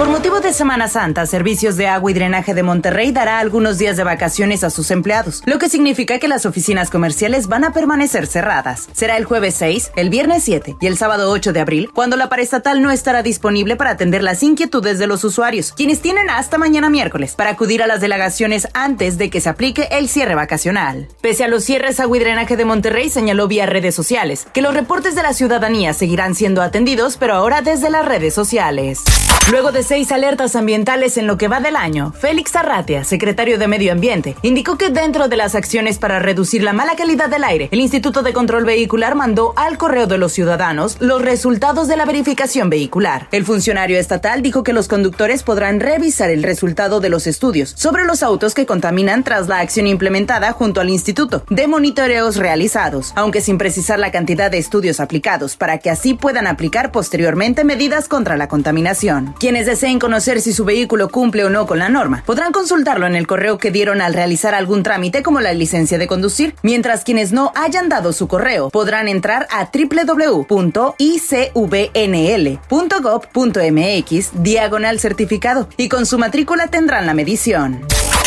Por motivo de Semana Santa, Servicios de Agua y Drenaje de Monterrey dará algunos días de vacaciones a sus empleados, lo que significa que las oficinas comerciales van a permanecer cerradas. Será el jueves 6, el viernes 7 y el sábado 8 de abril, cuando la paraestatal no estará disponible para atender las inquietudes de los usuarios, quienes tienen hasta mañana miércoles para acudir a las delegaciones antes de que se aplique el cierre vacacional. Pese a los cierres, Agua y Drenaje de Monterrey señaló vía redes sociales que los reportes de la ciudadanía seguirán siendo atendidos, pero ahora desde las redes sociales. Luego de seis alertas ambientales en lo que va del año, Félix Arratia, secretario de Medio Ambiente, indicó que dentro de las acciones para reducir la mala calidad del aire, el Instituto de Control Vehicular mandó al correo de los ciudadanos los resultados de la verificación vehicular. El funcionario estatal dijo que los conductores podrán revisar el resultado de los estudios sobre los autos que contaminan tras la acción implementada junto al Instituto de monitoreos realizados, aunque sin precisar la cantidad de estudios aplicados para que así puedan aplicar posteriormente medidas contra la contaminación. Quienes deseen conocer si su vehículo cumple o no con la norma podrán consultarlo en el correo que dieron al realizar algún trámite como la licencia de conducir, mientras quienes no hayan dado su correo podrán entrar a www.icvnl.gov.mx diagonal certificado y con su matrícula tendrán la medición.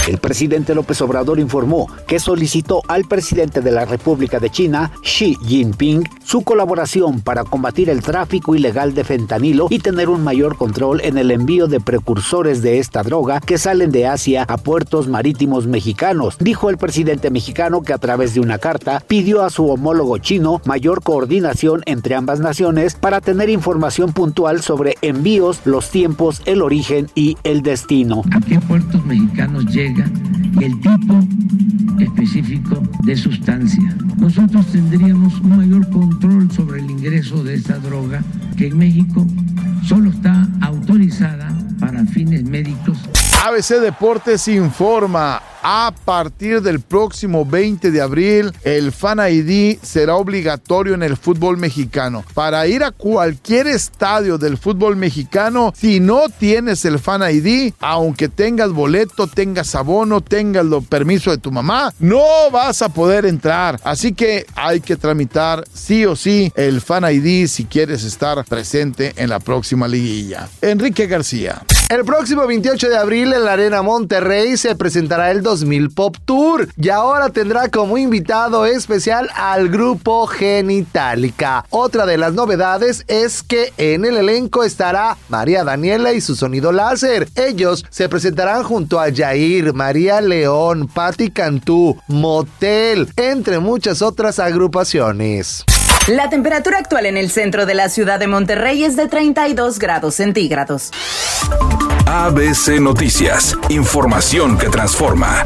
El presidente López Obrador informó que solicitó al presidente de la República de China, Xi Jinping, su colaboración para combatir el tráfico ilegal de fentanilo y tener un mayor control en el envío de precursores de esta droga que salen de Asia a puertos marítimos mexicanos. Dijo el presidente mexicano que a través de una carta pidió a su homólogo chino mayor coordinación entre ambas naciones para tener información puntual sobre envíos, los tiempos, el origen y el destino. ¿A qué puertos mexicanos llegan? el tipo específico de sustancia. Nosotros tendríamos un mayor control sobre el ingreso de esta droga que en México solo está autorizada para fines médicos. ABC Deportes informa a partir del próximo 20 de abril, el Fan ID será obligatorio en el fútbol mexicano. Para ir a cualquier estadio del fútbol mexicano, si no tienes el Fan ID, aunque tengas boleto, tengas abono, tengas el permiso de tu mamá, no vas a poder entrar. Así que hay que tramitar sí o sí el Fan ID si quieres estar presente en la próxima liguilla. Enrique García. El próximo 28 de abril en la Arena Monterrey se presentará el 2000 Pop Tour y ahora tendrá como invitado especial al grupo Genitalica. Otra de las novedades es que en el elenco estará María Daniela y su sonido láser. Ellos se presentarán junto a Jair, María León, Patti Cantú, Motel, entre muchas otras agrupaciones. La temperatura actual en el centro de la ciudad de Monterrey es de 32 grados centígrados. ABC Noticias, información que transforma.